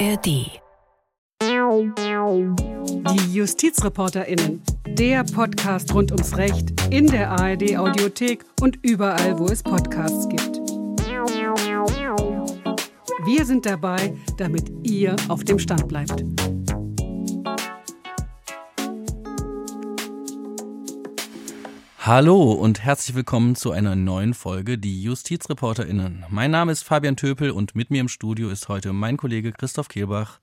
ARD. Die JustizreporterInnen. Der Podcast rund ums Recht in der ARD Audiothek und überall, wo es Podcasts gibt. Wir sind dabei, damit ihr auf dem Stand bleibt. Hallo und herzlich willkommen zu einer neuen Folge Die JustizreporterInnen. Mein Name ist Fabian Töpel und mit mir im Studio ist heute mein Kollege Christoph Kehlbach.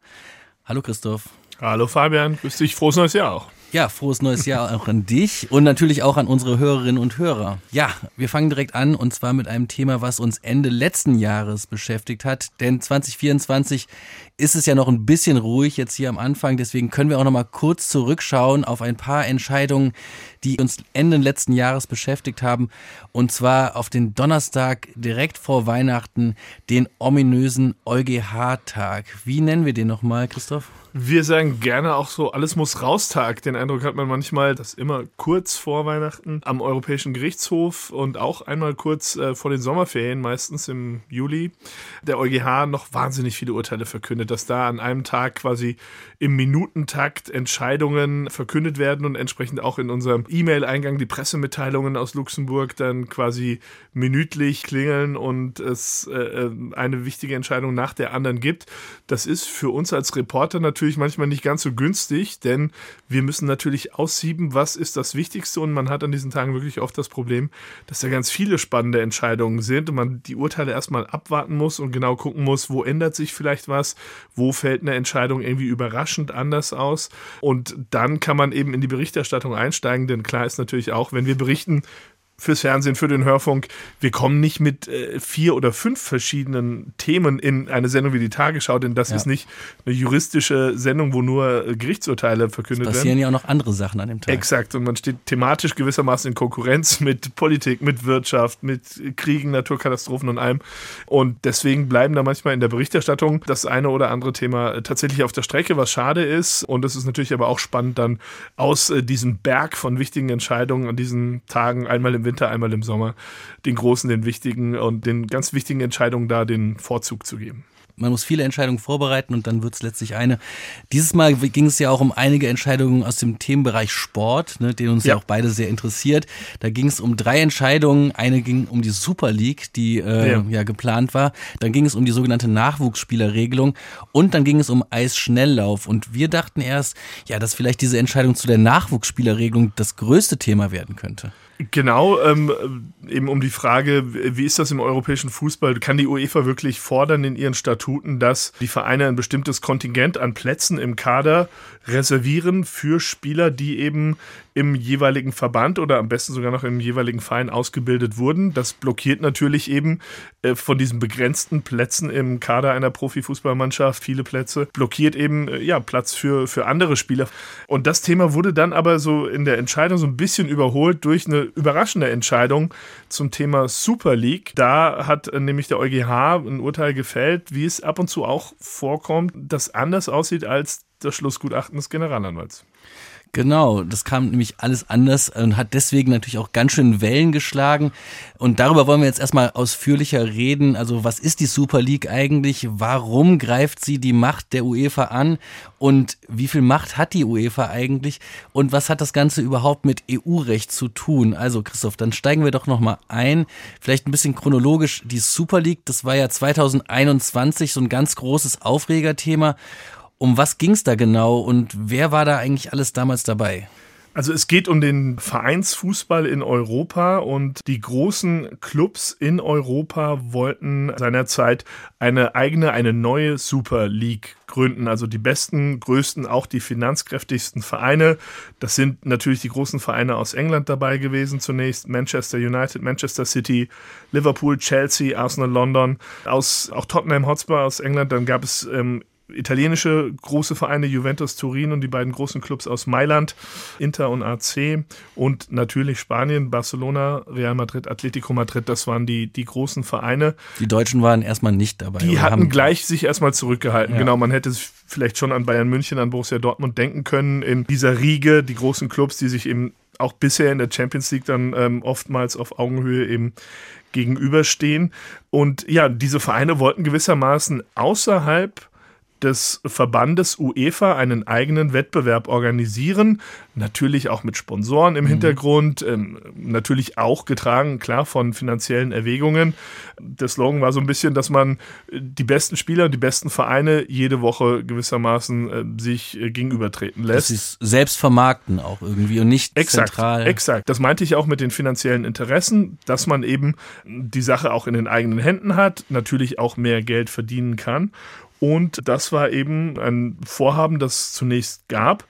Hallo Christoph. Hallo Fabian, grüß dich, frohes neues Jahr auch. Ja, frohes neues Jahr auch an dich und natürlich auch an unsere Hörerinnen und Hörer. Ja, wir fangen direkt an und zwar mit einem Thema, was uns Ende letzten Jahres beschäftigt hat. Denn 2024 ist es ja noch ein bisschen ruhig jetzt hier am Anfang. Deswegen können wir auch noch mal kurz zurückschauen auf ein paar Entscheidungen, die uns Ende letzten Jahres beschäftigt haben. Und zwar auf den Donnerstag direkt vor Weihnachten, den ominösen EuGH-Tag. Wie nennen wir den nochmal, Christoph? Wir sagen gerne auch so, alles muss raus Tag. Den Eindruck hat man manchmal, dass immer kurz vor Weihnachten am Europäischen Gerichtshof und auch einmal kurz äh, vor den Sommerferien, meistens im Juli, der EuGH noch wahnsinnig viele Urteile verkündet, dass da an einem Tag quasi im Minutentakt Entscheidungen verkündet werden und entsprechend auch in unserem E-Mail-Eingang die Pressemitteilungen aus Luxemburg dann quasi minütlich klingeln und es äh, äh eine wichtige Entscheidung nach der anderen gibt. Das ist für uns als Reporter natürlich manchmal nicht ganz so günstig, denn wir müssen natürlich aussieben, was ist das Wichtigste und man hat an diesen Tagen wirklich oft das Problem, dass da ganz viele spannende Entscheidungen sind und man die Urteile erstmal abwarten muss und genau gucken muss, wo ändert sich vielleicht was, wo fällt eine Entscheidung irgendwie überraschend anders aus? Und dann kann man eben in die Berichterstattung einsteigen, denn klar ist natürlich auch, wenn wir berichten, fürs Fernsehen, für den Hörfunk. Wir kommen nicht mit äh, vier oder fünf verschiedenen Themen in eine Sendung wie die Tagesschau, denn das ja. ist nicht eine juristische Sendung, wo nur äh, Gerichtsurteile verkündet es passieren werden. passieren ja auch noch andere Sachen an dem Tag. Exakt. Und man steht thematisch gewissermaßen in Konkurrenz mit Politik, mit Wirtschaft, mit Kriegen, Naturkatastrophen und allem. Und deswegen bleiben da manchmal in der Berichterstattung das eine oder andere Thema äh, tatsächlich auf der Strecke, was schade ist. Und es ist natürlich aber auch spannend, dann aus äh, diesem Berg von wichtigen Entscheidungen an diesen Tagen einmal im Winter Winter, einmal im Sommer, den großen, den wichtigen und den ganz wichtigen Entscheidungen da den Vorzug zu geben. Man muss viele Entscheidungen vorbereiten und dann wird es letztlich eine. Dieses Mal ging es ja auch um einige Entscheidungen aus dem Themenbereich Sport, ne, den uns ja. ja auch beide sehr interessiert. Da ging es um drei Entscheidungen. Eine ging um die Super League, die äh, ja. ja. geplant war. Dann ging es um die sogenannte Nachwuchsspielerregelung und dann ging es um Eisschnelllauf. Und wir dachten erst, ja, dass vielleicht diese Entscheidung zu der Nachwuchsspielerregelung das größte Thema werden könnte. Genau, ähm, eben um die Frage, wie ist das im europäischen Fußball? Kann die UEFA wirklich fordern in ihren Statuten, dass die Vereine ein bestimmtes Kontingent an Plätzen im Kader reservieren für Spieler, die eben im jeweiligen Verband oder am besten sogar noch im jeweiligen Verein ausgebildet wurden. Das blockiert natürlich eben äh, von diesen begrenzten Plätzen im Kader einer Profifußballmannschaft, viele Plätze, blockiert eben äh, ja, Platz für, für andere Spieler. Und das Thema wurde dann aber so in der Entscheidung so ein bisschen überholt durch eine überraschende Entscheidung zum Thema Super League. Da hat äh, nämlich der EuGH ein Urteil gefällt, wie es ab und zu auch vorkommt, das anders aussieht als das Schlussgutachten des Generalanwalts. Genau, das kam nämlich alles anders und hat deswegen natürlich auch ganz schön Wellen geschlagen. Und darüber wollen wir jetzt erstmal ausführlicher reden. Also was ist die Super League eigentlich? Warum greift sie die Macht der UEFA an? Und wie viel Macht hat die UEFA eigentlich? Und was hat das Ganze überhaupt mit EU-Recht zu tun? Also Christoph, dann steigen wir doch nochmal ein. Vielleicht ein bisschen chronologisch. Die Super League, das war ja 2021 so ein ganz großes Aufregerthema. Um was ging es da genau und wer war da eigentlich alles damals dabei? Also es geht um den Vereinsfußball in Europa und die großen Clubs in Europa wollten seinerzeit eine eigene, eine neue Super League gründen. Also die besten, größten, auch die finanzkräftigsten Vereine. Das sind natürlich die großen Vereine aus England dabei gewesen zunächst. Manchester United, Manchester City, Liverpool, Chelsea, Arsenal, London. Aus, auch Tottenham Hotspur aus England. Dann gab es ähm, italienische große Vereine Juventus Turin und die beiden großen Clubs aus Mailand, Inter und AC und natürlich Spanien, Barcelona, Real Madrid, Atletico Madrid, das waren die, die großen Vereine. Die Deutschen waren erstmal nicht dabei. Die hatten gleich sich erstmal zurückgehalten. Ja. Genau, man hätte vielleicht schon an Bayern München, an Borussia Dortmund denken können in dieser Riege, die großen Clubs, die sich eben auch bisher in der Champions League dann ähm, oftmals auf Augenhöhe eben gegenüberstehen. Und ja, diese Vereine wollten gewissermaßen außerhalb des Verbandes UEFA einen eigenen Wettbewerb organisieren. Natürlich auch mit Sponsoren im mhm. Hintergrund, ähm, natürlich auch getragen, klar, von finanziellen Erwägungen. Der Slogan war so ein bisschen, dass man die besten Spieler, die besten Vereine jede Woche gewissermaßen äh, sich äh, gegenübertreten lässt. Das ist selbst vermarkten auch irgendwie und nicht exakt, zentral. Exakt. Das meinte ich auch mit den finanziellen Interessen, dass man eben die Sache auch in den eigenen Händen hat, natürlich auch mehr Geld verdienen kann. Und das war eben ein Vorhaben, das zunächst gab.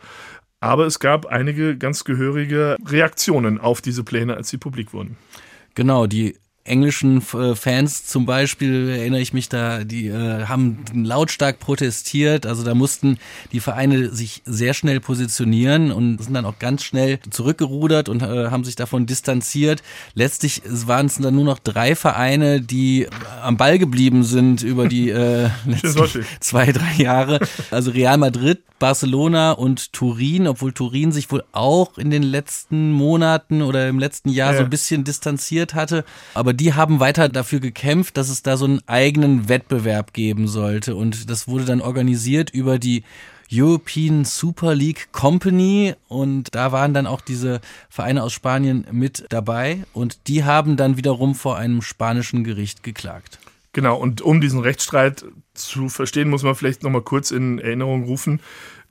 Aber es gab einige ganz gehörige Reaktionen auf diese Pläne, als sie publik wurden. Genau, die englischen äh, Fans zum Beispiel, erinnere ich mich da, die äh, haben lautstark protestiert. Also da mussten die Vereine sich sehr schnell positionieren und sind dann auch ganz schnell zurückgerudert und äh, haben sich davon distanziert. Letztlich waren es dann nur noch drei Vereine, die am Ball geblieben sind über die äh, letzten zwei, drei Jahre. Also Real Madrid, Barcelona und Turin, obwohl Turin sich wohl auch in den letzten Monaten oder im letzten Jahr ja. so ein bisschen distanziert hatte. Aber die haben weiter dafür gekämpft, dass es da so einen eigenen Wettbewerb geben sollte. Und das wurde dann organisiert über die European Super League Company und da waren dann auch diese Vereine aus Spanien mit dabei und die haben dann wiederum vor einem spanischen Gericht geklagt. Genau, und um diesen Rechtsstreit zu verstehen, muss man vielleicht nochmal kurz in Erinnerung rufen,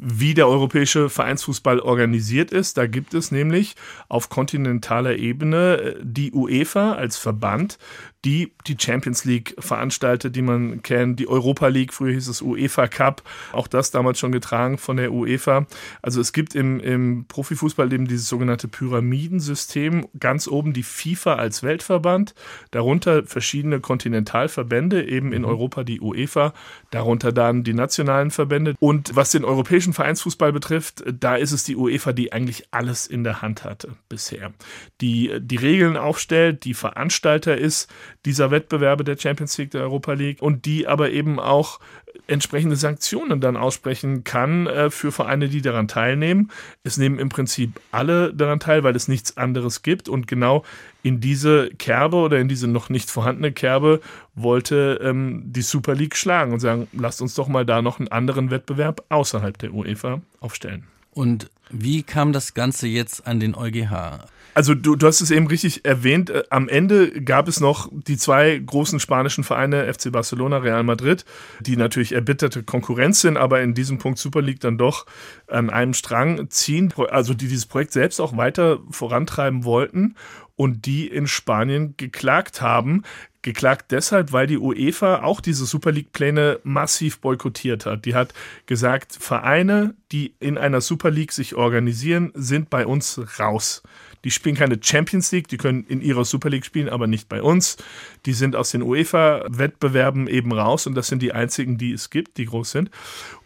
wie der europäische Vereinsfußball organisiert ist. Da gibt es nämlich auf kontinentaler Ebene äh, die UEFA als Verband, die die Champions League veranstaltet, die man kennt, die Europa League, früher hieß es UEFA Cup, auch das damals schon getragen von der UEFA. Also es gibt im, im Profifußball eben dieses sogenannte Pyramidensystem, ganz oben die FIFA als Weltverband, darunter verschiedene Kontinentalverbände, eben in mhm. Europa die UEFA, darunter dann die nationalen Verbände. Und was den europäischen Vereinsfußball betrifft, da ist es die UEFA, die eigentlich alles in der Hand hatte bisher. Die die Regeln aufstellt, die Veranstalter ist, dieser Wettbewerbe der Champions League, der Europa League und die aber eben auch entsprechende Sanktionen dann aussprechen kann äh, für Vereine, die daran teilnehmen. Es nehmen im Prinzip alle daran teil, weil es nichts anderes gibt und genau in diese Kerbe oder in diese noch nicht vorhandene Kerbe wollte ähm, die Super League schlagen und sagen, lasst uns doch mal da noch einen anderen Wettbewerb außerhalb der UEFA aufstellen. Und wie kam das Ganze jetzt an den EuGH? Also du, du hast es eben richtig erwähnt, äh, am Ende gab es noch die zwei großen spanischen Vereine, FC Barcelona, Real Madrid, die natürlich erbitterte Konkurrenz sind, aber in diesem Punkt Super League dann doch an einem Strang ziehen, also die dieses Projekt selbst auch weiter vorantreiben wollten und die in Spanien geklagt haben. Geklagt deshalb, weil die UEFA auch diese Super League-Pläne massiv boykottiert hat. Die hat gesagt, Vereine, die in einer Super League sich organisieren, sind bei uns raus. Die spielen keine Champions League, die können in ihrer Super League spielen, aber nicht bei uns. Die sind aus den UEFA-Wettbewerben eben raus und das sind die einzigen, die es gibt, die groß sind.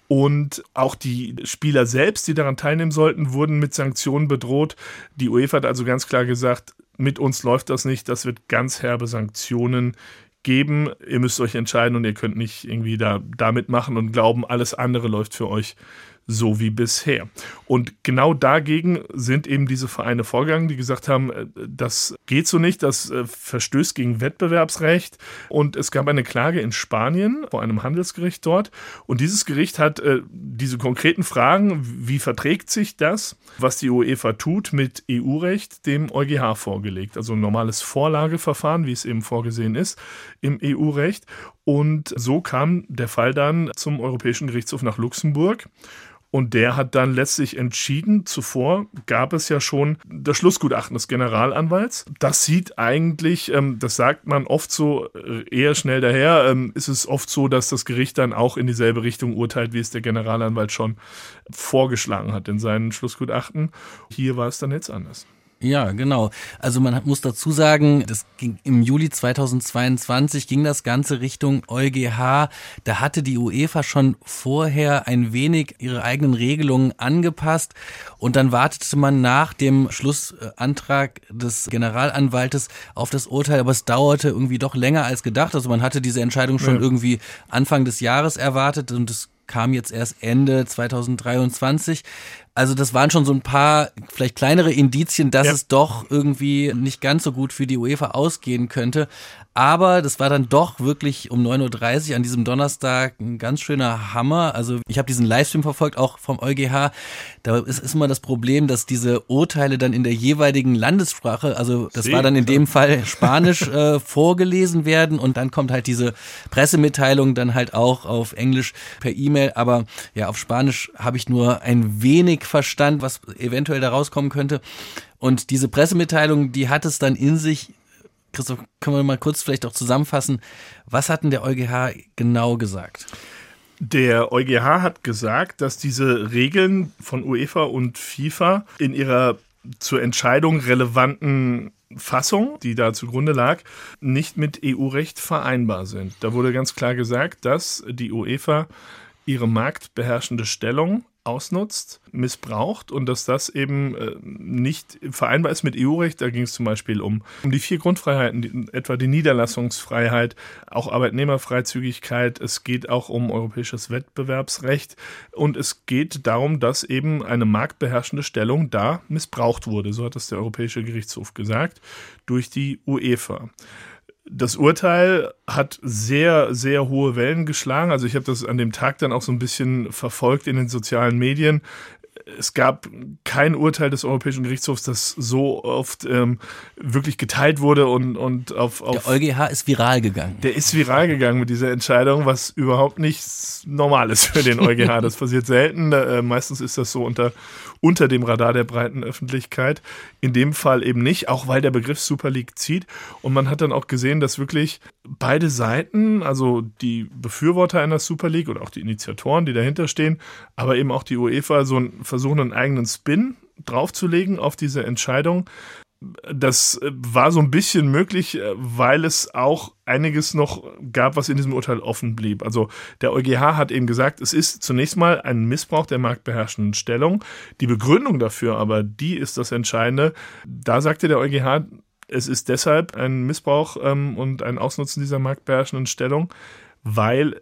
Und auch die Spieler selbst, die daran teilnehmen sollten, wurden mit Sanktionen bedroht. Die UEFA hat also ganz klar gesagt, mit uns läuft das nicht, das wird ganz herbe Sanktionen geben. Ihr müsst euch entscheiden und ihr könnt nicht irgendwie da, da mitmachen und glauben, alles andere läuft für euch so wie bisher. Und genau dagegen sind eben diese Vereine vorgegangen, die gesagt haben, äh, das geht so nicht, das äh, verstößt gegen Wettbewerbsrecht. Und es gab eine Klage in Spanien vor einem Handelsgericht dort. Und dieses Gericht hat äh, diese konkreten Fragen, wie verträgt sich das, was die UEFA tut, mit EU-Recht dem EuGH vorgelegt. Also ein normales Vorlageverfahren, wie es eben vorgesehen ist im EU-Recht. Und so kam der Fall dann zum Europäischen Gerichtshof nach Luxemburg. Und der hat dann letztlich entschieden, zuvor gab es ja schon das Schlussgutachten des Generalanwalts. Das sieht eigentlich, ähm, das sagt man oft so äh, eher schnell daher, ähm, ist es oft so, dass das Gericht dann auch in dieselbe Richtung urteilt, wie es der Generalanwalt schon vorgeschlagen hat in seinen Schlussgutachten. Hier war es dann jetzt anders. Ja, genau. Also man muss dazu sagen, das ging im Juli 2022 ging das Ganze Richtung EuGH. Da hatte die UEFA schon vorher ein wenig ihre eigenen Regelungen angepasst und dann wartete man nach dem Schlussantrag des Generalanwaltes auf das Urteil, aber es dauerte irgendwie doch länger als gedacht. Also man hatte diese Entscheidung schon ja. irgendwie Anfang des Jahres erwartet und es kam jetzt erst Ende 2023. Also das waren schon so ein paar vielleicht kleinere Indizien, dass Ja. es doch irgendwie nicht ganz so gut für die UEFA ausgehen könnte. Aber das war dann doch wirklich um 9.30 Uhr an diesem Donnerstag ein ganz schöner Hammer. Also ich habe diesen Livestream verfolgt, auch vom EuGH. Da ist, ist immer das Problem, dass diese Urteile dann in der jeweiligen Landessprache, also das war dann in dem Fall Spanisch, äh, vorgelesen werden und dann kommt halt diese Pressemitteilung dann halt auch auf Englisch per E-Mail. Aber ja, auf Spanisch habe ich nur ein wenig verstanden, was eventuell da rauskommen könnte. Und diese Pressemitteilung, die hat es dann in sich, Christoph, können wir mal kurz vielleicht auch zusammenfassen, was hat denn der EuGH genau gesagt? Der EuGH hat gesagt, dass diese Regeln von UEFA und FIFA in ihrer zur Entscheidung relevanten Fassung, die da zugrunde lag, nicht mit EU-Recht vereinbar sind. Da wurde ganz klar gesagt, dass die UEFA ihre marktbeherrschende Stellung ausnutzt, missbraucht und dass das eben äh, nicht vereinbar ist mit EU-Recht. Da ging es zum Beispiel um, um die vier Grundfreiheiten, die, etwa die Niederlassungsfreiheit, auch Arbeitnehmerfreizügigkeit. Es geht auch um europäisches Wettbewerbsrecht und es geht darum, dass eben eine marktbeherrschende Stellung da missbraucht wurde. So hat das der Europäische Gerichtshof gesagt, durch die UEFA. Das Urteil hat sehr, sehr hohe Wellen geschlagen. Also ich habe das an dem Tag dann auch so ein bisschen verfolgt in den sozialen Medien. Es gab kein Urteil des Europäischen Gerichtshofs, das so oft ähm, wirklich geteilt wurde und, und auf, auf Der EuGH ist viral gegangen. der ist viral gegangen mit dieser Entscheidung, was überhaupt nicht normal ist für den EuGH. Das passiert selten. Äh, meistens ist das so unter, unter dem Radar der breiten Öffentlichkeit. In dem Fall eben nicht, auch weil der Begriff Super League zieht. Und man hat dann auch gesehen, dass wirklich beide Seiten, also die Befürworter einer Super League oder auch die Initiatoren, die dahinter stehen, aber eben auch die UEFA, so einen, versuchen, einen eigenen Spin draufzulegen auf diese Entscheidung das äh, war so ein bisschen möglich, äh, weil es auch einiges noch gab, was in diesem Urteil offen blieb. Also der EuGH hat eben gesagt, es ist zunächst mal ein Missbrauch der marktbeherrschenden Stellung. Die Begründung dafür aber, die ist das Entscheidende. Da sagte der EuGH, es ist deshalb ein Missbrauch ähm, und ein Ausnutzen dieser marktbeherrschenden Stellung, weil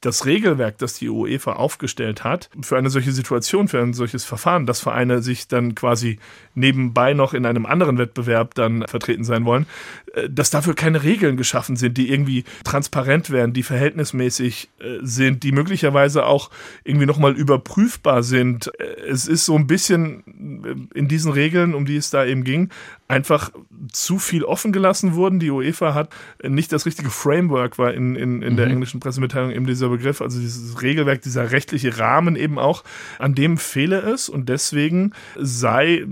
das Regelwerk, das die UEFA aufgestellt hat, für eine solche Situation, für ein solches Verfahren, dass Vereine sich dann quasi nebenbei noch in einem anderen Wettbewerb dann vertreten sein wollen, äh, dass dafür keine Regeln geschaffen sind, die irgendwie transparent wären, die verhältnismäßig äh, sind, die möglicherweise auch irgendwie nochmal überprüfbar sind. Äh, Es ist so ein bisschen in diesen Regeln, um die es da eben ging, einfach zu viel offen gelassen worden. Die UEFA hat nicht das richtige Framework, war in, in, in der englischen Pressemitteilung eben dieser Begriff, also dieses Regelwerk, dieser rechtliche Rahmen eben auch, an dem fehle es und deswegen sei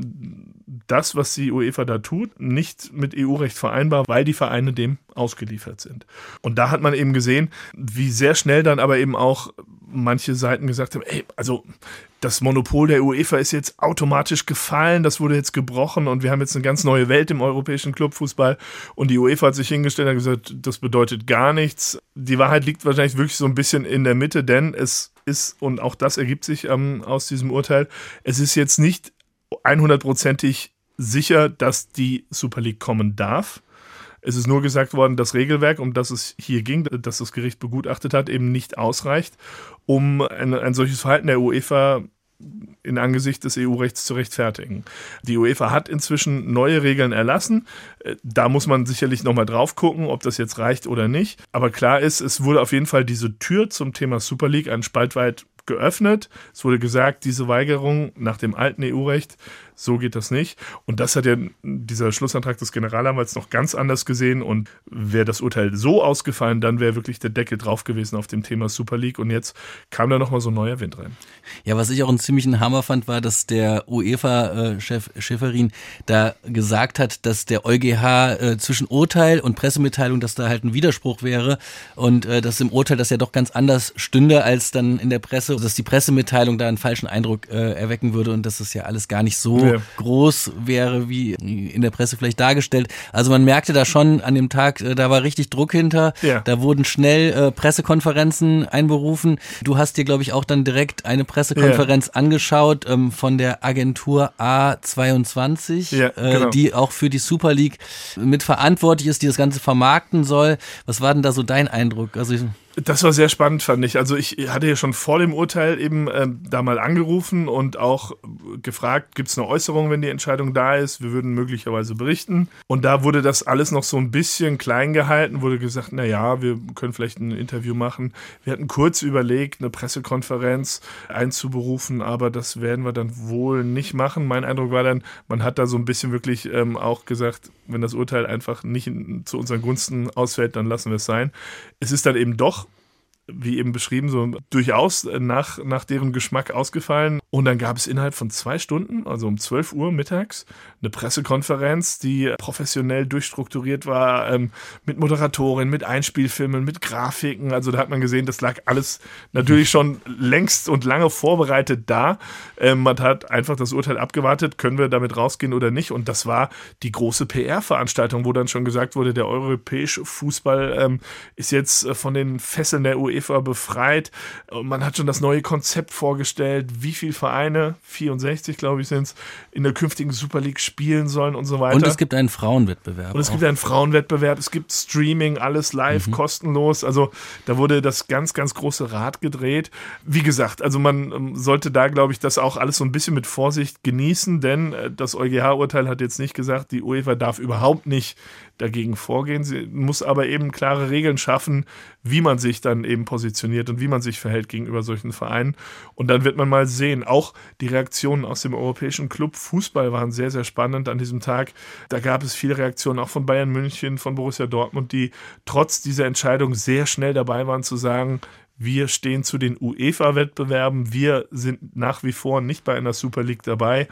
das, was die UEFA da tut, nicht mit EU-Recht vereinbar, weil die Vereine dem ausgeliefert sind. Und da hat man eben gesehen, wie sehr schnell dann aber eben auch manche Seiten gesagt haben, ey, also das Monopol der UEFA ist jetzt automatisch gefallen, das wurde jetzt gebrochen und wir haben jetzt eine ganz neue Welt im europäischen Clubfußball und die UEFA hat sich hingestellt und gesagt, das bedeutet gar nichts. Die Wahrheit liegt wahrscheinlich wirklich so ein bisschen in der Mitte, denn es ist, und auch das ergibt sich ähm, aus diesem Urteil, es ist jetzt nicht 100%ig sicher, dass die Super League kommen darf. Es ist nur gesagt worden, das Regelwerk, um das es hier ging, das das Gericht begutachtet hat, eben nicht ausreicht, um ein, ein solches Verhalten der UEFA in Angesicht des EU-Rechts zu rechtfertigen. Die UEFA hat inzwischen neue Regeln erlassen. Da muss man sicherlich nochmal drauf gucken, ob das jetzt reicht oder nicht. Aber klar ist, es wurde auf jeden Fall diese Tür zum Thema Super League einen Spalt weit geöffnet. Es wurde gesagt, diese Weigerung nach dem alten EU-Recht, so geht das nicht. Und das hat ja dieser Schlussantrag des Generalanwalts noch ganz anders gesehen. Und wäre das Urteil so ausgefallen, dann wäre wirklich der Deckel drauf gewesen auf dem Thema Super League. Und jetzt kam da nochmal so ein neuer Wind rein. Ja, was ich auch einen ziemlichen Hammer fand, war, dass der UEFA-Chef Schäferin da gesagt hat, dass der EuGH äh, zwischen Urteil und Pressemitteilung, dass da halt ein Widerspruch wäre und äh, dass im Urteil das ja doch ganz anders stünde als dann in der Presse, dass die Pressemitteilung da einen falschen Eindruck äh, erwecken würde und dass es ja alles gar nicht so Ja. groß wäre, wie in der Presse vielleicht dargestellt. Also man merkte da schon an dem Tag, äh, da war richtig Druck hinter. Ja. Da wurden schnell äh, Pressekonferenzen einberufen. Du hast dir, glaube ich, auch dann direkt eine Pressekonferenz angeschaut ähm, von der Agentur A22, Ja, äh, genau. die auch für die Super League mit verantwortlich ist, die das Ganze vermarkten soll. Was war denn da so dein Eindruck? Also Das war sehr spannend, fand ich. Also ich hatte ja schon vor dem Urteil eben äh, da mal angerufen und auch gefragt, gibt es eine Äußerung, wenn die Entscheidung da ist? Wir würden möglicherweise berichten. Und da wurde das alles noch so ein bisschen klein gehalten, wurde gesagt, na ja, wir können vielleicht ein Interview machen. Wir hatten kurz überlegt, eine Pressekonferenz einzuberufen, aber das werden wir dann wohl nicht machen. Mein Eindruck war dann, man hat da so ein bisschen wirklich ähm, auch gesagt, wenn das Urteil einfach nicht zu unseren Gunsten ausfällt, dann lassen wir es sein. Es ist dann eben doch wie eben beschrieben, so durchaus nach, nach deren Geschmack ausgefallen. Und dann gab es innerhalb von zwei Stunden, also um 12 Uhr mittags, eine Pressekonferenz, die professionell durchstrukturiert war, ähm, mit Moderatorin, mit Einspielfilmen, mit Grafiken. Also da hat man gesehen, das lag alles natürlich schon längst und lange vorbereitet da. Ähm, man hat einfach das Urteil abgewartet, können wir damit rausgehen oder nicht. Und das war die große PR-Veranstaltung, wo dann schon gesagt wurde, der europäische Fußball ähm, ist jetzt äh, von den Fesseln der UE UEFA befreit. Und man hat schon das neue Konzept vorgestellt, wie viele Vereine, 64 glaube ich sind es, in der künftigen Super League spielen sollen und so weiter. Und es gibt einen Frauenwettbewerb. Und es auch. gibt einen Frauenwettbewerb, es gibt Streaming, alles live, mhm. kostenlos. Also da wurde das ganz, ganz große Rad gedreht. Wie gesagt, also man ähm, sollte da, glaube ich, das auch alles so ein bisschen mit Vorsicht genießen, denn äh, das EuGH-Urteil hat jetzt nicht gesagt, die UEFA darf überhaupt nicht dagegen vorgehen. Sie muss aber eben klare Regeln schaffen, wie man sich dann eben positioniert und wie man sich verhält gegenüber solchen Vereinen. Und dann wird man mal sehen. Auch die Reaktionen aus dem europäischen Club Fußball waren sehr, sehr spannend an diesem Tag. Da gab es viele Reaktionen auch von Bayern München, von Borussia Dortmund, die trotz dieser Entscheidung sehr schnell dabei waren zu sagen, wir stehen zu den UEFA-Wettbewerben, wir sind nach wie vor nicht bei einer Super League dabei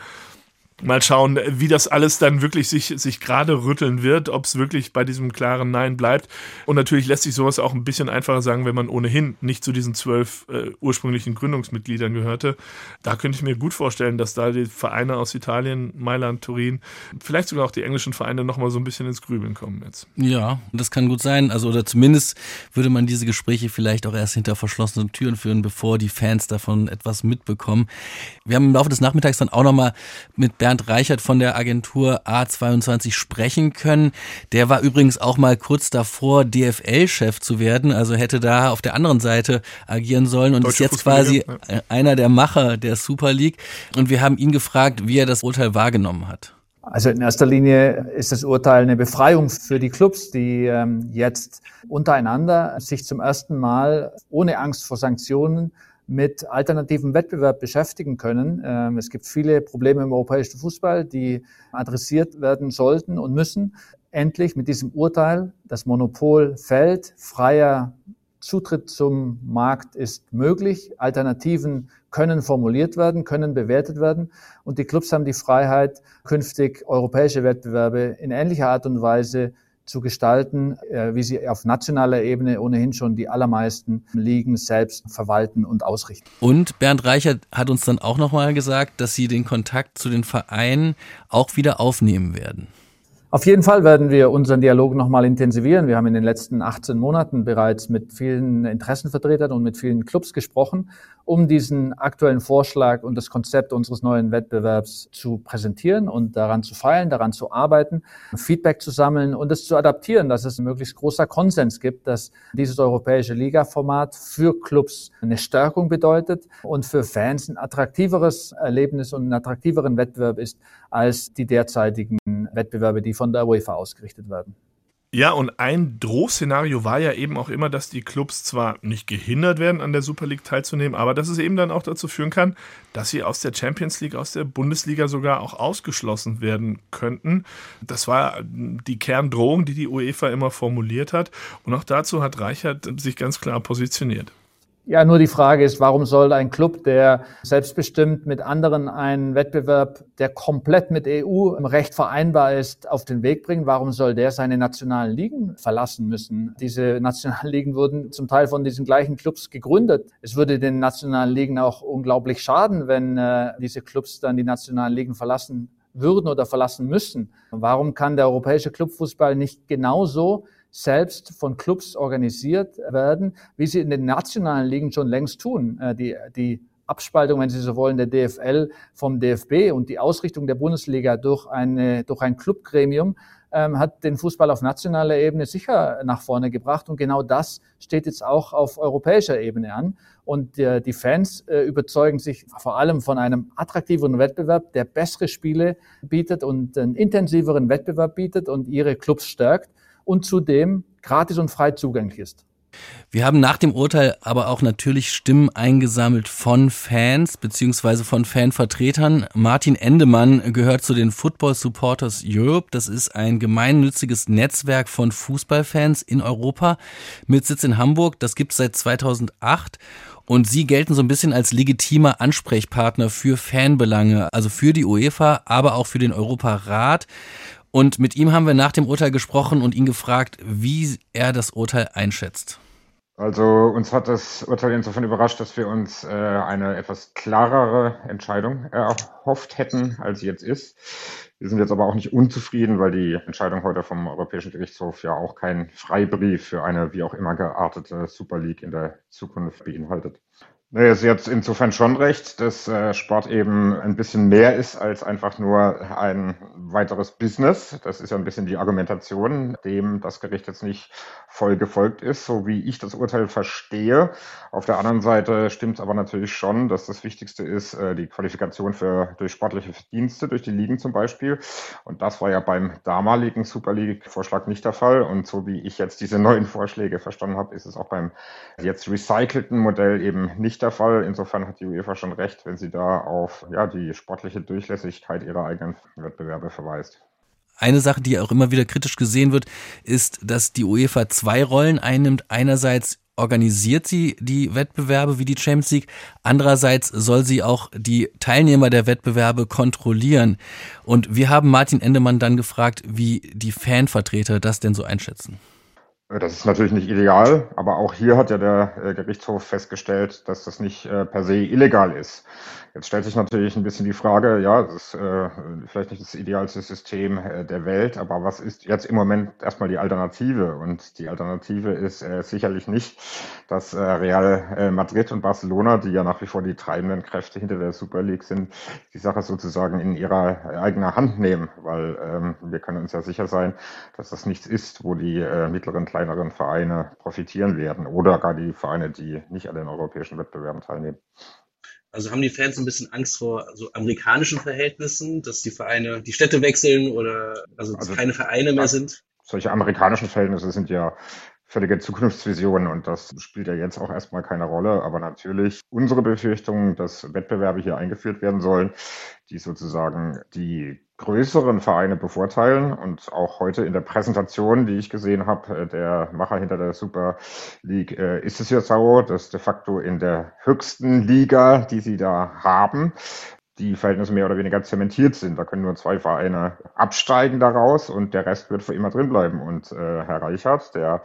mal schauen, wie das alles dann wirklich sich, sich gerade rütteln wird, ob es wirklich bei diesem klaren Nein bleibt. Und natürlich lässt sich sowas auch ein bisschen einfacher sagen, wenn man ohnehin nicht zu diesen zwölf äh, ursprünglichen Gründungsmitgliedern gehörte. Da könnte ich mir gut vorstellen, dass da die Vereine aus Italien, Mailand, Turin, vielleicht sogar auch die englischen Vereine nochmal so ein bisschen ins Grübeln kommen jetzt. Ja, das kann gut sein. Also, oder zumindest würde man diese Gespräche vielleicht auch erst hinter verschlossenen Türen führen, bevor die Fans davon etwas mitbekommen. Wir haben im Laufe des Nachmittags dann auch nochmal mit Bernd Reichert von der Agentur A22 sprechen können. Der war übrigens auch mal kurz davor, DFL-Chef zu werden, also hätte da auf der anderen Seite agieren sollen und Deutsche ist jetzt quasi ja. einer der Macher der Super League. Und wir haben ihn gefragt, wie er das Urteil wahrgenommen hat. Also in erster Linie ist das Urteil eine Befreiung für die Clubs, die ähm, jetzt untereinander sich zum ersten Mal ohne Angst vor Sanktionen mit alternativen Wettbewerb beschäftigen können. Ähm, es gibt viele Probleme im europäischen Fußball, die adressiert werden sollten und müssen. Endlich mit diesem Urteil, das Monopol fällt, freier Zutritt zum Markt ist möglich, Alternativen können formuliert werden, können bewertet werden und die Clubs haben die Freiheit, künftig europäische Wettbewerbe in ähnlicher Art und Weise zu gestalten, äh, wie sie auf nationaler Ebene ohnehin schon die allermeisten Ligen selbst verwalten und ausrichten. Und Bernd Reichert hat uns dann auch nochmal gesagt, dass Sie den Kontakt zu den Vereinen auch wieder aufnehmen werden. Auf jeden Fall werden wir unseren Dialog nochmal intensivieren. Wir haben in den letzten 18 Monaten bereits mit vielen Interessenvertretern und mit vielen Clubs gesprochen, um diesen aktuellen Vorschlag und das Konzept unseres neuen Wettbewerbs zu präsentieren und daran zu feilen, daran zu arbeiten, Feedback zu sammeln und es zu adaptieren, dass es ein möglichst großer Konsens gibt, dass dieses europäische Liga-Format für Clubs eine Stärkung bedeutet und für Fans ein attraktiveres Erlebnis und einen attraktiveren Wettbewerb ist als die derzeitigen Wettbewerbe, die von der UEFA ausgerichtet werden. Ja, und ein Drohszenario war ja eben auch immer, dass die Clubs zwar nicht gehindert werden, an der Super League teilzunehmen, aber dass es eben dann auch dazu führen kann, dass sie aus der Champions League, aus der Bundesliga sogar auch ausgeschlossen werden könnten. Das war die Kerndrohung, die die UEFA immer formuliert hat. Und auch dazu hat Reichert sich ganz klar positioniert. Ja, nur die Frage ist, warum soll ein Club, der selbstbestimmt mit anderen einen Wettbewerb, der komplett mit EU-Recht vereinbar ist, auf den Weg bringen? Warum soll der seine nationalen Ligen verlassen müssen? Diese nationalen Ligen wurden zum Teil von diesen gleichen Clubs gegründet. Es würde den nationalen Ligen auch unglaublich schaden, wenn äh, diese Clubs dann die nationalen Ligen verlassen würden oder verlassen müssen. Warum kann der europäische Clubfußball nicht genauso selbst von Clubs organisiert werden, wie sie in den nationalen Ligen schon längst tun. Äh, die, die Abspaltung, wenn Sie so wollen, der DFL vom DFB und die Ausrichtung der Bundesliga durch, eine, durch ein Clubgremium ähm, hat den Fußball auf nationaler Ebene sicher nach vorne gebracht. Und genau das steht jetzt auch auf europäischer Ebene an. Und äh, die Fans äh, überzeugen sich vor allem von einem attraktiveren Wettbewerb, der bessere Spiele bietet und einen intensiveren Wettbewerb bietet und ihre Clubs stärkt und zudem gratis und frei zugänglich ist. Wir haben nach dem Urteil aber auch natürlich Stimmen eingesammelt von Fans beziehungsweise von Fanvertretern. Martin Endemann gehört zu den Football Supporters Europe. Das ist ein gemeinnütziges Netzwerk von Fußballfans in Europa mit Sitz in Hamburg. Das gibt es seit 2008. Und sie gelten so ein bisschen als legitimer Ansprechpartner für Fanbelange, also für die UEFA, aber auch für den Europarat. Und mit ihm haben wir nach dem Urteil gesprochen und ihn gefragt, wie er das Urteil einschätzt. Also uns hat das Urteil insofern überrascht, dass wir uns äh, eine etwas klarere Entscheidung erhofft hätten, als sie jetzt ist. Wir sind jetzt aber auch nicht unzufrieden, weil die Entscheidung heute vom Europäischen Gerichtshof ja auch keinen Freibrief für eine wie auch immer geartete Super League in der Zukunft beinhaltet. Nee, ist jetzt insofern schon recht, dass äh, Sport eben ein bisschen mehr ist als einfach nur ein weiteres Business. Das ist ja ein bisschen die Argumentation, dem das Gericht jetzt nicht voll gefolgt ist, so wie ich das Urteil verstehe. Auf der anderen Seite stimmt es aber natürlich schon, dass das Wichtigste ist, äh, die Qualifikation für durch sportliche Verdienste, durch die Ligen zum Beispiel. Und das war ja beim damaligen Super League-Vorschlag nicht der Fall. Und so wie ich jetzt diese neuen Vorschläge verstanden habe, ist es auch beim jetzt recycelten Modell eben nicht der Fall. Insofern hat die UEFA schon recht, wenn sie da auf ja, die sportliche Durchlässigkeit ihrer eigenen Wettbewerbe verweist. Eine Sache, die auch immer wieder kritisch gesehen wird, ist, dass die UEFA zwei Rollen einnimmt. Einerseits organisiert sie die Wettbewerbe wie die Champions League, andererseits soll sie auch die Teilnehmer der Wettbewerbe kontrollieren. Und wir haben Martin Endemann dann gefragt, wie die Fanvertreter das denn so einschätzen. Äh, das ist natürlich nicht ideal, aber auch hier hat ja der äh, Gerichtshof festgestellt, dass das nicht äh, per se illegal ist. Jetzt stellt sich natürlich ein bisschen die Frage, ja, das ist äh, vielleicht nicht das idealste System äh, der Welt, aber was ist jetzt im Moment erstmal die Alternative? Und die Alternative ist äh, sicherlich nicht, dass äh, Real äh, Madrid und Barcelona, die ja nach wie vor die treibenden Kräfte hinter der Super League sind, die Sache sozusagen in ihrer eigenen Hand nehmen, weil ähm, wir können uns ja sicher sein, dass das nichts ist, wo die äh, mittleren, kleineren Vereine profitieren werden oder gar die Vereine, die nicht an den europäischen Wettbewerben teilnehmen. Also haben die Fans ein bisschen Angst vor so amerikanischen Verhältnissen, dass die Vereine die Städte wechseln oder also, also keine Vereine mehr sind? Solche amerikanischen Verhältnisse sind ja völlige Zukunftsvisionen und das spielt ja jetzt auch erstmal keine Rolle. Aber natürlich unsere Befürchtung, dass Wettbewerbe hier eingeführt werden sollen, die sozusagen die größeren Vereine bevorteilen. Und auch heute in der Präsentation, die ich gesehen habe, äh, der Macher hinter der Super League, äh, ist es ja so, dass de facto in der höchsten Liga, die sie da haben, die Verhältnisse mehr oder weniger zementiert sind. Da können nur zwei Vereine absteigen daraus und der Rest wird für immer drin bleiben. Und äh, Herr Reichert, der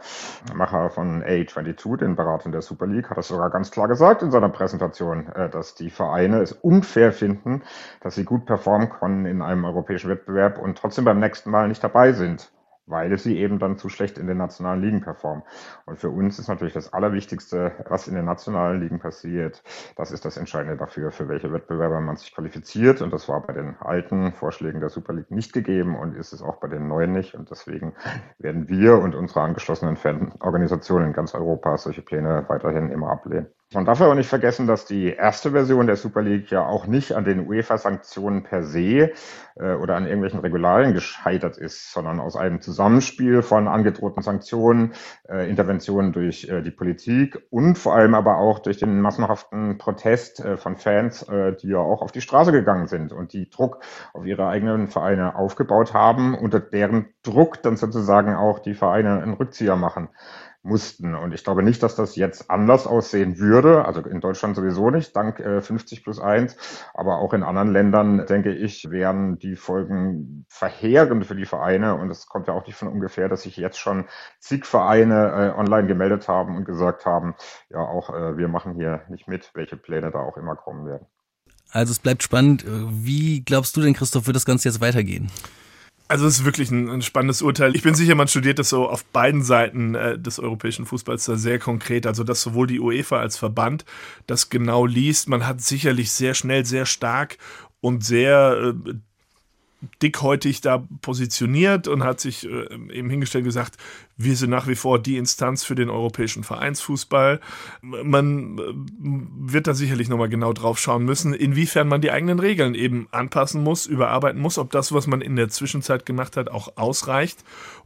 Macher von A22, den Berater der Super League, hat das sogar ganz klar gesagt in seiner Präsentation, äh, dass die Vereine es unfair finden, dass sie gut performen können in einem europäischen Wettbewerb und trotzdem beim nächsten Mal nicht dabei sind weil sie eben dann zu schlecht in den nationalen Ligen performen. Und für uns ist natürlich das Allerwichtigste, was in den nationalen Ligen passiert. Das ist das Entscheidende dafür, für welche Wettbewerber man sich qualifiziert. Und das war bei den alten Vorschlägen der Super League nicht gegeben und ist es auch bei den neuen nicht. Und deswegen werden wir und unsere angeschlossenen Fanorganisationen in ganz Europa solche Pläne weiterhin immer ablehnen. Man darf aber nicht vergessen, dass die erste Version der Super League ja auch nicht an den UEFA-Sanktionen per se äh, oder an irgendwelchen Regularien gescheitert ist, sondern aus einem Zusammenspiel von angedrohten Sanktionen, äh, Interventionen durch äh, die Politik und vor allem aber auch durch den massenhaften Protest äh, von Fans, äh, die ja auch auf die Straße gegangen sind und die Druck auf ihre eigenen Vereine aufgebaut haben, unter deren Druck dann sozusagen auch die Vereine einen Rückzieher machen mussten. Und ich glaube nicht, dass das jetzt anders aussehen würde. Also in Deutschland sowieso nicht, dank äh, 50 plus 1. Aber auch in anderen Ländern, denke ich, wären die Folgen verheerend für die Vereine. Und es kommt ja auch nicht von ungefähr, dass sich jetzt schon zig Vereine äh, online gemeldet haben und gesagt haben, ja, auch äh, wir machen hier nicht mit, welche Pläne da auch immer kommen werden. Also es bleibt spannend. Wie glaubst du denn, Christoph, wird das Ganze jetzt weitergehen? Also es ist wirklich ein, ein, spannendes Urteil. Ich bin sicher, man studiert das so auf beiden Seiten äh, des europäischen Fußballs da sehr konkret. Also dass sowohl die UEFA als Verband das genau liest. Man hat sicherlich sehr schnell, sehr stark und sehr äh, dickhäutig da positioniert und hat sich äh, eben hingestellt gesagt, wir sind nach wie vor die Instanz für den europäischen Vereinsfußball. Man äh, wird da sicherlich nochmal genau drauf schauen müssen, inwiefern man die eigenen Regeln eben anpassen muss, überarbeiten muss, ob das, was man in der Zwischenzeit gemacht hat, auch ausreicht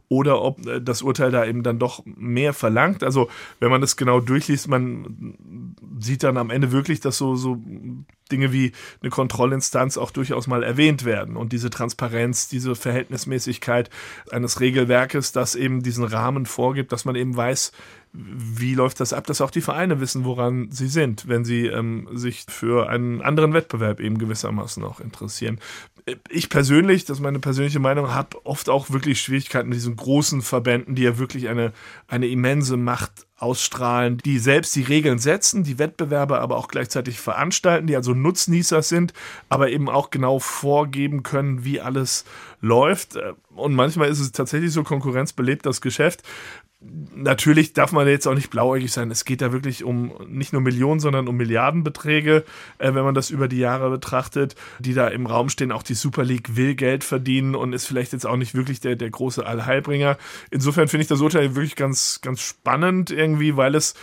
oder ob äh, das Urteil da eben dann doch mehr verlangt. Also wenn man das genau durchliest, man sieht dann am Ende wirklich, dass so, so Dinge wie eine Kontrollinstanz auch durchaus mal erwähnt werden. Und diese Transparenz, diese Verhältnismäßigkeit eines Regelwerkes, das eben diesen Rahmen vorgibt, dass man eben weiß, wie läuft das ab, dass auch die Vereine wissen, woran sie sind, wenn sie ähm, sich für einen anderen Wettbewerb eben gewissermaßen auch interessieren. Ich persönlich, das ist meine persönliche Meinung, habe oft auch wirklich Schwierigkeiten mit diesen großen Verbänden, die ja wirklich eine, eine immense Macht ausstrahlen, die selbst die Regeln setzen, die Wettbewerbe aber auch gleichzeitig veranstalten, die also Nutznießer sind, aber eben auch genau vorgeben können, wie alles läuft. Und manchmal ist es tatsächlich so konkurrenzbelebt, das Geschäft, natürlich darf man jetzt auch nicht blauäugig sein. Es geht da wirklich um nicht nur Millionen, sondern um Milliardenbeträge, äh, wenn man das über die Jahre betrachtet, die da im Raum stehen. Auch die Super League will Geld verdienen und ist vielleicht jetzt auch nicht wirklich der, der große Allheilbringer. Insofern finde ich das Urteil wirklich ganz, ganz spannend irgendwie, weil es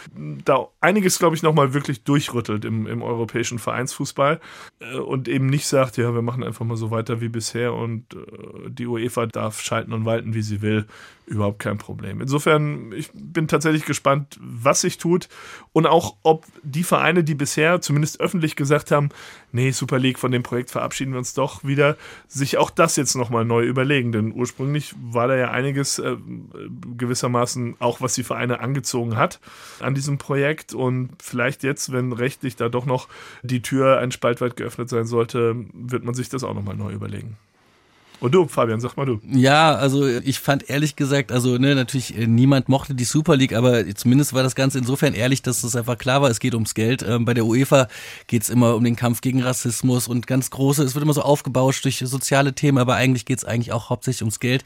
da einiges, glaube ich, nochmal wirklich durchrüttelt im, im europäischen Vereinsfußball äh, und eben nicht sagt, ja, wir machen einfach mal so weiter wie bisher und äh, die UEFA darf schalten und walten, wie sie will überhaupt kein Problem. Insofern, ich bin tatsächlich gespannt, was sich tut und auch, ob die Vereine, die bisher zumindest öffentlich gesagt haben, nee, Super League, von dem Projekt verabschieden wir uns doch wieder, sich auch das jetzt nochmal neu überlegen. Denn ursprünglich war da ja einiges äh, gewissermaßen auch, was die Vereine angezogen hat an diesem Projekt und vielleicht jetzt, wenn rechtlich da doch noch die Tür ein Spalt weit geöffnet sein sollte, wird man sich das auch nochmal neu überlegen. Und du, Fabian, sag mal du. Ja, also ich fand ehrlich gesagt, also ne, natürlich äh, niemand mochte die Super League, aber zumindest war das Ganze insofern ehrlich, dass es einfach klar war, es geht ums Geld. Ähm, bei der UEFA geht es immer um den Kampf gegen Rassismus und ganz große, es wird immer so aufgebauscht durch soziale Themen, aber eigentlich geht es eigentlich auch hauptsächlich ums Geld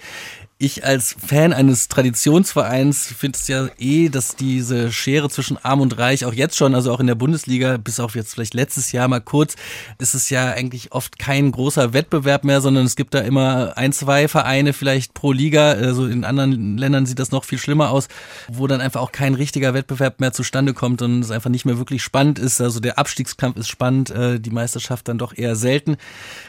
ich als Fan eines Traditionsvereins finde es ja eh, dass diese Schere zwischen Arm und Reich auch jetzt schon, also auch in der Bundesliga, bis auf jetzt vielleicht letztes Jahr mal kurz, ist es ja eigentlich oft kein großer Wettbewerb mehr, sondern es gibt da immer ein, zwei Vereine vielleicht pro Liga. Also in anderen Ländern sieht das noch viel schlimmer aus, wo dann einfach auch kein richtiger Wettbewerb mehr zustande kommt und es einfach nicht mehr wirklich spannend ist. Also der Abstiegskampf ist spannend, äh, die Meisterschaft dann doch eher selten.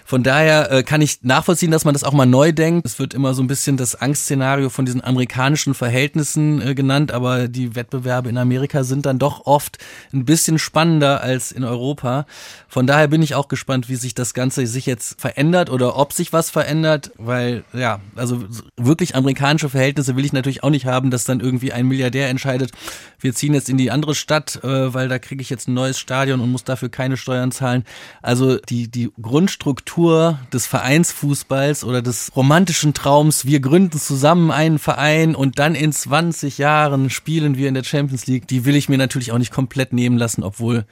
Von daher äh, kann ich nachvollziehen, dass man das auch mal neu denkt. Es wird immer so ein bisschen das Angstszenario von diesen amerikanischen Verhältnissen äh, genannt, aber die Wettbewerbe in Amerika sind dann doch oft ein bisschen spannender als in Europa. Von daher bin ich auch gespannt, wie sich das Ganze sich jetzt verändert oder ob sich was verändert, weil ja, also wirklich amerikanische Verhältnisse will ich natürlich auch nicht haben, dass dann irgendwie ein Milliardär entscheidet, wir ziehen jetzt in die andere Stadt, äh, weil da kriege ich jetzt ein neues Stadion und muss dafür keine Steuern zahlen. Also die, die Grundstruktur des Vereinsfußballs oder des romantischen Traums, wir gründen zusammen einen Verein und dann in 20 Jahren spielen wir in der Champions League, die will ich mir natürlich auch nicht komplett nehmen lassen, obwohl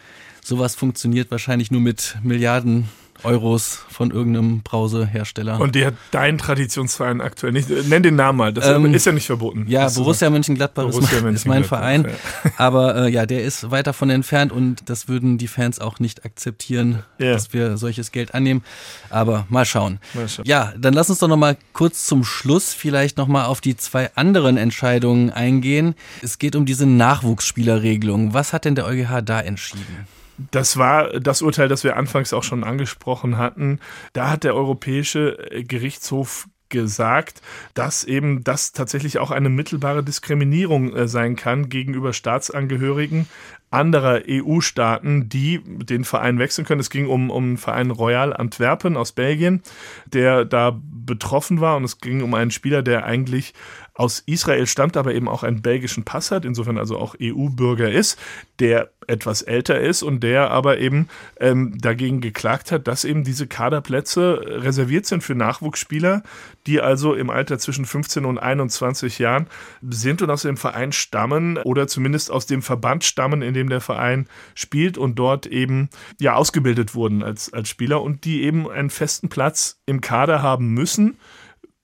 sowas funktioniert wahrscheinlich nur mit Milliarden Euros von irgendeinem Brausehersteller. Und die hat dein Traditionsverein aktuell nicht. Nenn den Namen mal, das ähm, ist ja nicht verboten. Ja, Borussia Mönchengladbach Borussia ist, mein, ist mein Verein. Ja. Aber äh, ja, der ist weit davon entfernt und das würden die Fans auch nicht akzeptieren, yeah. dass wir solches Geld annehmen. Aber mal schauen. mal schauen. Ja, dann lass uns doch nochmal kurz zum Schluss vielleicht nochmal auf die zwei anderen Entscheidungen eingehen. Es geht um diese Nachwuchsspielerregelung. Was hat denn der EuGH da entschieden? Das war das Urteil, das wir anfangs auch schon angesprochen hatten. Da hat der Europäische Gerichtshof gesagt, dass eben das tatsächlich auch eine mittelbare Diskriminierung äh, sein kann gegenüber Staatsangehörigen anderer EU-Staaten, die den Verein wechseln können. Es ging um, um den Verein Royal Antwerpen aus Belgien, der da betroffen war und es ging um einen Spieler, der eigentlich aus Israel stammt, aber eben auch einen belgischen Pass hat, insofern also auch EU-Bürger ist, der etwas älter ist und der aber eben ähm, dagegen geklagt hat, dass eben diese Kaderplätze reserviert sind für Nachwuchsspieler, die also im Alter zwischen 15 und 21 Jahren sind und aus dem Verein stammen oder zumindest aus dem Verband stammen, in dem der Verein spielt und dort eben ja ausgebildet wurden als, als Spieler und die eben einen festen Platz im Kader haben müssen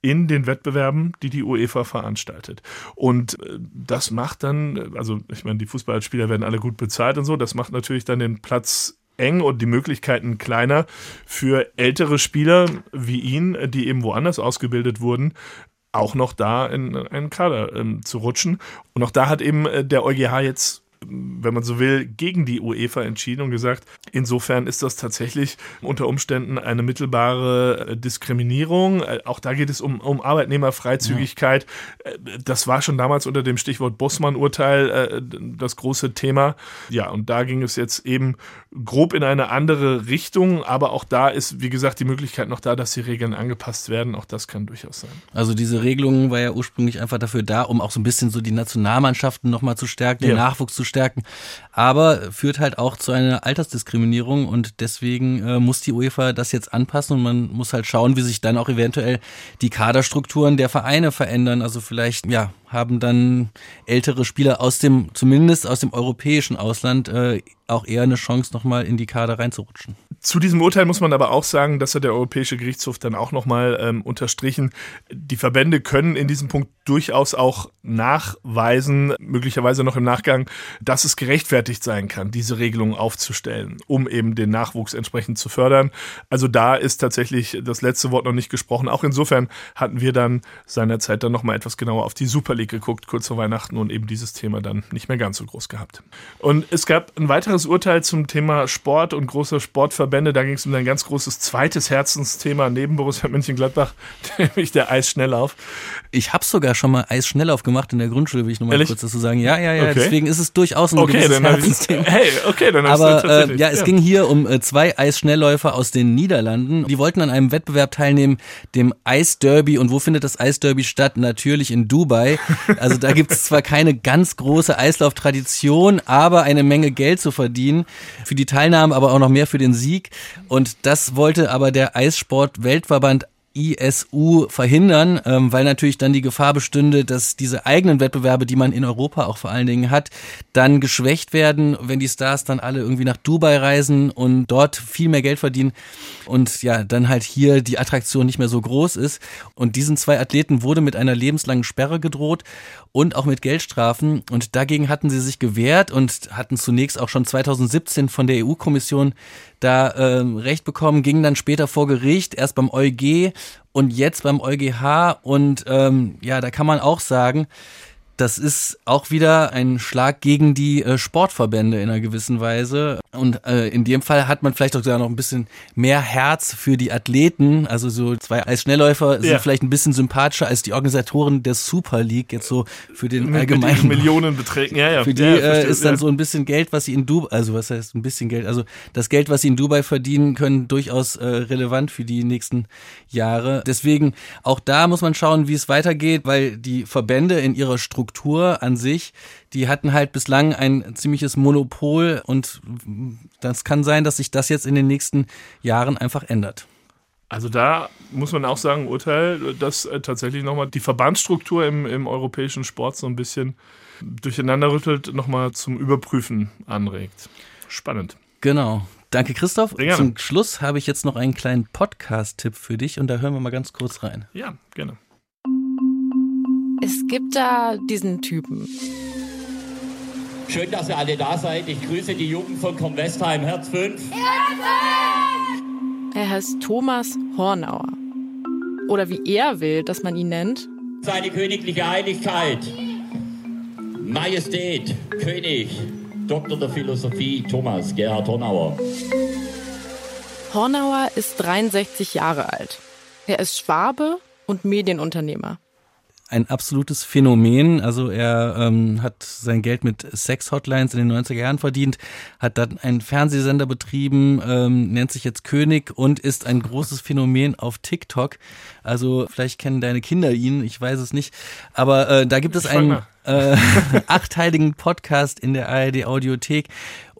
in den Wettbewerben, die die UEFA veranstaltet. Und äh, das macht dann, also ich meine, die Fußballspieler werden alle gut bezahlt und so, das macht natürlich dann den Platz eng und die Möglichkeiten kleiner für ältere Spieler wie ihn, die eben woanders ausgebildet wurden, auch noch da in einen Kader ähm, zu rutschen. Und auch da hat eben äh, der EuGH jetzt wenn man so will, gegen die UEFA entschieden und gesagt, insofern ist das tatsächlich unter Umständen eine mittelbare äh, Diskriminierung. Äh, auch da geht es um, um Arbeitnehmerfreizügigkeit. Ja. Äh, das war schon damals unter dem Stichwort Bossmann-Urteil das große Thema. Ja, und da ging es jetzt eben grob in eine andere Richtung, aber auch da ist, wie gesagt, die Möglichkeit noch da, dass die Regeln angepasst werden. Auch das kann durchaus sein. Also diese Regelung war ja ursprünglich einfach dafür da, um auch so ein bisschen so die Nationalmannschaften nochmal zu stärken, den ja. Nachwuchs zu stärken, aber führt halt auch zu einer Altersdiskriminierung und deswegen äh, muss die UEFA das jetzt anpassen und man muss halt schauen, wie sich dann auch eventuell die Kaderstrukturen der Vereine verändern. Also vielleicht, ja, haben dann ältere Spieler aus dem, zumindest aus dem europäischen Ausland, äh, auch eher eine Chance, nochmal in die Kader reinzurutschen. Zu diesem Urteil muss man aber auch sagen, dass hat der Europäische Gerichtshof dann auch nochmal ähm, unterstrichen, die Verbände können in diesem Punkt durchaus auch nachweisen, möglicherweise noch im Nachgang, dass es gerechtfertigt sein kann, diese Regelung aufzustellen, um eben den Nachwuchs entsprechend zu fördern. Also da ist tatsächlich das letzte Wort noch nicht gesprochen. Auch insofern hatten wir dann seinerzeit dann nochmal etwas genauer auf die Super League geguckt, kurz vor Weihnachten und eben dieses Thema dann nicht mehr ganz so groß gehabt. Und es gab ein weiteres Urteil zum Thema Sport und großer Sportverbände. Da ging es um ein ganz großes zweites Herzensthema neben Borussia Mönchengladbach, nämlich der Eisschnelllauf. Ich habe sogar schon mal Eisschnelllauf gemacht in der Grundschule, will ich nochmal kurz dazu sagen. Ja, ja, ja, okay. deswegen ist es durchaus ein okay, dann Herzensthema. Hey, okay, dann Aber äh, ja, es ja. ging hier um äh, zwei Eisschnellläufer aus den Niederlanden. Die wollten an einem Wettbewerb teilnehmen, dem Eisderby. Und wo findet das Eisderby statt? Natürlich in Dubai. Also da gibt es zwar keine ganz große Eislauftradition, aber eine Menge Geld zu verdienen. Für die Teilnahme, aber auch noch mehr für den Sieg. Und das wollte aber der Eissport-Weltverband ISU verhindern, ähm, weil natürlich dann die Gefahr bestünde, dass diese eigenen Wettbewerbe, die man in Europa auch vor allen Dingen hat, dann geschwächt werden, wenn die Stars dann alle irgendwie nach Dubai reisen und dort viel mehr Geld verdienen und ja, dann halt hier die Attraktion nicht mehr so groß ist. Und diesen zwei Athleten wurde mit einer lebenslangen Sperre gedroht und auch mit Geldstrafen. Und dagegen hatten sie sich gewehrt und hatten zunächst auch schon 2017 von der EU-Kommission da äh, Recht bekommen, gingen dann später vor Gericht, erst beim EuG und jetzt beim EuGH. Und ähm, ja, da kann man auch sagen, das ist auch wieder ein Schlag gegen die äh, Sportverbände in einer gewissen Weise. Und äh, in dem Fall hat man vielleicht auch sogar noch ein bisschen mehr Herz für die Athleten. Also so zwei Eisschnellläufer ja. sind vielleicht ein bisschen sympathischer als die Organisatoren der Super League, jetzt so für den mit, allgemeinen. Mit Millionenbeträgen, ja, ja. Für die ja, äh, ist dann so ein bisschen Geld, was sie in Dubai, also was heißt ein bisschen Geld, also das Geld, was sie in Dubai verdienen können, durchaus äh, relevant für die nächsten Jahre. Deswegen auch da muss man schauen, wie es weitergeht, weil die Verbände in ihrer Struktur Struktur an sich, die hatten halt bislang ein ziemliches Monopol und das kann sein, dass sich das jetzt in den nächsten Jahren einfach ändert. Also da muss man auch sagen, Urteil, dass äh, tatsächlich nochmal die Verbandsstruktur im, im europäischen Sport so ein bisschen durcheinander rüttelt, nochmal zum Überprüfen anregt. Spannend. Genau. Danke, Christoph. Zum Schluss habe ich jetzt noch einen kleinen Podcast-Tipp für dich und da hören wir mal ganz kurz rein. Ja, gerne. Es gibt da diesen Typen. Schön, dass ihr alle da seid. Ich grüße die Jugend von Comwestheim. Herz 5. Er heißt Thomas Hornauer. Oder wie er will, dass man ihn nennt. Seine königliche Heiligkeit. Majestät, König, Doktor der Philosophie, Thomas Gerhard Hornauer. Hornauer ist 63 Jahre alt. Er ist Schwabe und Medienunternehmer ein absolutes Phänomen. Also er ähm, hat sein Geld mit Sex-Hotlines in den 90er Jahren verdient, hat dann einen Fernsehsender betrieben, ähm, nennt sich jetzt König und ist ein großes Phänomen auf TikTok. Also vielleicht kennen deine Kinder ihn, ich weiß es nicht. Aber äh, da gibt es einen äh, achteiligen Podcast in der ARD Audiothek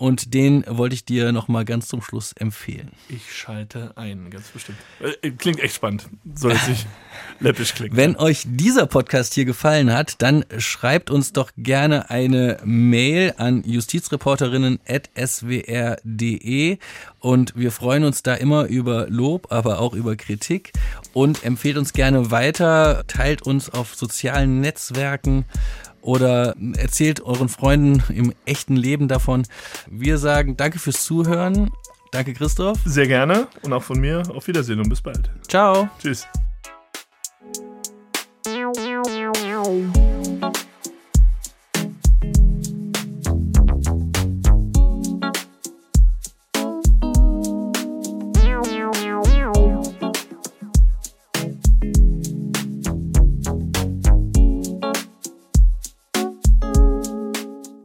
und den wollte ich dir noch mal ganz zum Schluss empfehlen. Ich schalte ein, ganz bestimmt. Äh, klingt echt spannend. Soll nicht läppisch klingen. Wenn euch dieser Podcast hier gefallen hat, dann schreibt uns doch gerne eine Mail an justizreporterinnen.swr.de Und wir freuen uns da immer über Lob, aber auch über Kritik. Und empfehlt uns gerne weiter, teilt uns auf sozialen Netzwerken oder erzählt euren Freunden im echten Leben davon. Wir sagen danke fürs Zuhören. Danke, Christoph. Sehr gerne und auch von mir auf Wiedersehen und bis bald. Ciao. Tschüss.